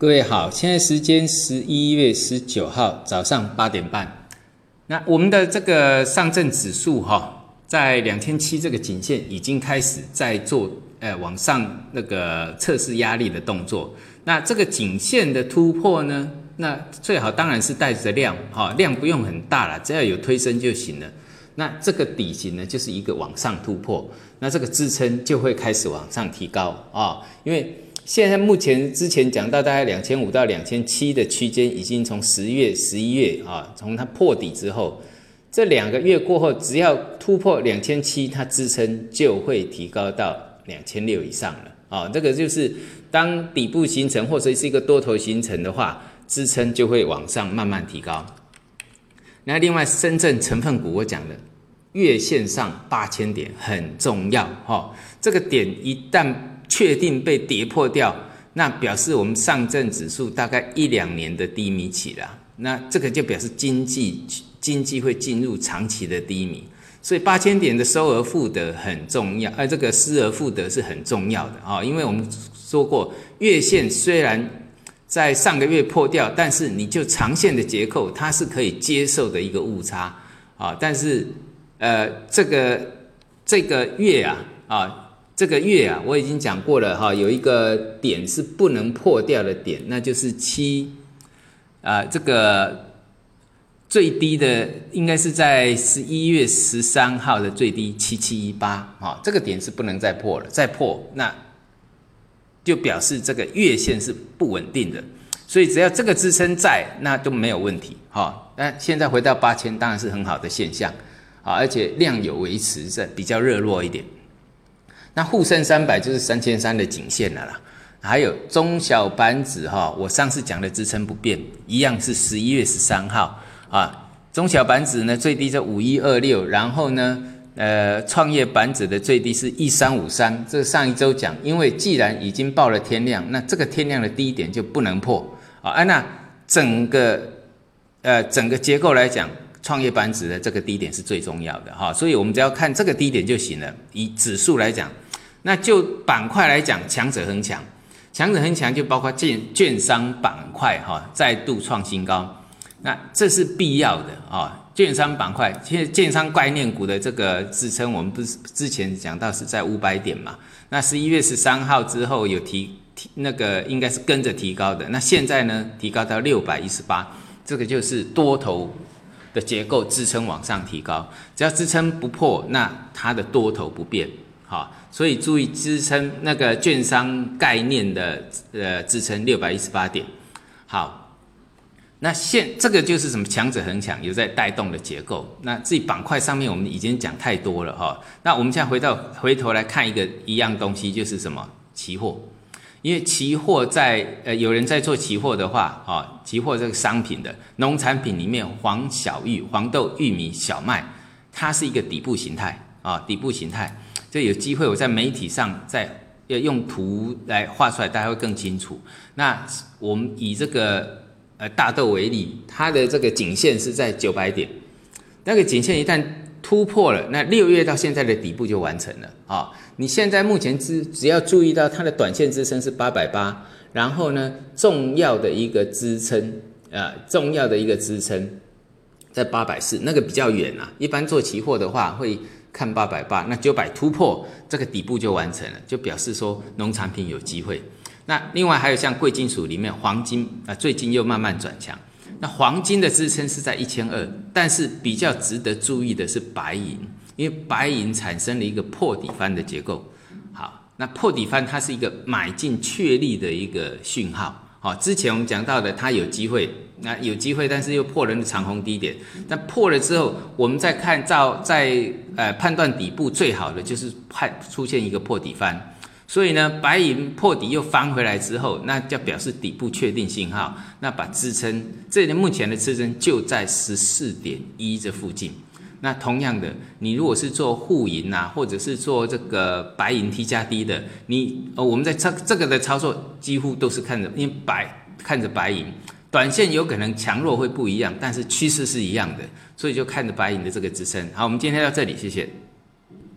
各位好，现在时间十一月十九号早上八点半。那我们的这个上证指数哈，在两千七这个颈线已经开始在做呃往上那个测试压力的动作。那这个颈线的突破呢，那最好当然是带着量哈，量不用很大了，只要有推升就行了。那这个底型呢，就是一个往上突破，那这个支撑就会开始往上提高啊，因为。现在目前之前讲到大概两千五到两千七的区间，已经从十月、十一月啊，从它破底之后，这两个月过后，只要突破两千七，它支撑就会提高到两千六以上了啊。这个就是当底部形成或者是一个多头形成的话，支撑就会往上慢慢提高。那另外深圳成分股我讲的月线上八千点很重要哈，这个点一旦。确定被跌破掉，那表示我们上证指数大概一两年的低迷期了。那这个就表示经济经济会进入长期的低迷，所以八千点的收而复得很重要，而这个失而复得是很重要的啊。因为我们说过，月线虽然在上个月破掉，但是你就长线的结构，它是可以接受的一个误差啊。但是呃，这个这个月啊啊。这个月啊，我已经讲过了哈，有一个点是不能破掉的点，那就是七，啊，这个最低的应该是在十一月十三号的最低七七一八，啊，这个点是不能再破了，再破那就表示这个月线是不稳定的，所以只要这个支撑在，那都没有问题，哈。那现在回到八千，当然是很好的现象，啊，而且量有维持在比较热络一点。那沪深三百就是三千三的颈线了啦，还有中小板指哈，我上次讲的支撑不变，一样是十一月十三号啊。中小板指呢最低在五一二六，然后呢，呃，创业板指的最低是一三五三。这上一周讲，因为既然已经报了天量，那这个天量的低点就不能破啊。那整个呃整个结构来讲。创业板指的这个低点是最重要的哈，所以我们只要看这个低点就行了。以指数来讲，那就板块来讲，强者恒强，强者恒强就包括券券商板块哈，再度创新高，那这是必要的啊。券商板块，现在券商概念股的这个支撑，我们不是之前讲到是在五百点嘛？那十一月十三号之后有提提那个应该是跟着提高的，那现在呢提高到六百一十八，这个就是多头。的结构支撑往上提高，只要支撑不破，那它的多头不变，好，所以注意支撑那个券商概念的呃支撑六百一十八点，好，那现这个就是什么强者恒强，有在带动的结构。那这板块上面我们已经讲太多了哈，那我们现在回到回头来看一个一样东西，就是什么期货。因为期货在呃有人在做期货的话，啊，期货这个商品的农产品里面，黄小玉、黄豆、玉米、小麦，它是一个底部形态啊，底部形态。这有机会我在媒体上再用图来画出来，大家会更清楚。那我们以这个呃大豆为例，它的这个颈线是在九百点，那个颈线一旦突破了，那六月到现在的底部就完成了啊！你现在目前只只要注意到它的短线支撑是八百八，然后呢，重要的一个支撑啊，重要的一个支撑在八百四，那个比较远啊。一般做期货的话会看八百八，那九百突破这个底部就完成了，就表示说农产品有机会。那另外还有像贵金属里面黄金啊，最近又慢慢转强。那黄金的支撑是在一千二，但是比较值得注意的是白银，因为白银产生了一个破底翻的结构。好，那破底翻它是一个买进确立的一个讯号。好，之前我们讲到的它有机会，那有机会，但是又破了那长红低点。那破了之后，我们再看照在呃判断底部最好的就是判出现一个破底翻。所以呢，白银破底又翻回来之后，那就表示底部确定信号，那把支撑，这里目前的支撑就在十四点一这附近。那同样的，你如果是做沪银呐，或者是做这个白银 T 加 D 的，你哦，我们在操这个的操作几乎都是看着，因为白看着白银，短线有可能强弱会不一样，但是趋势是一样的，所以就看着白银的这个支撑。好，我们今天到这里，谢谢。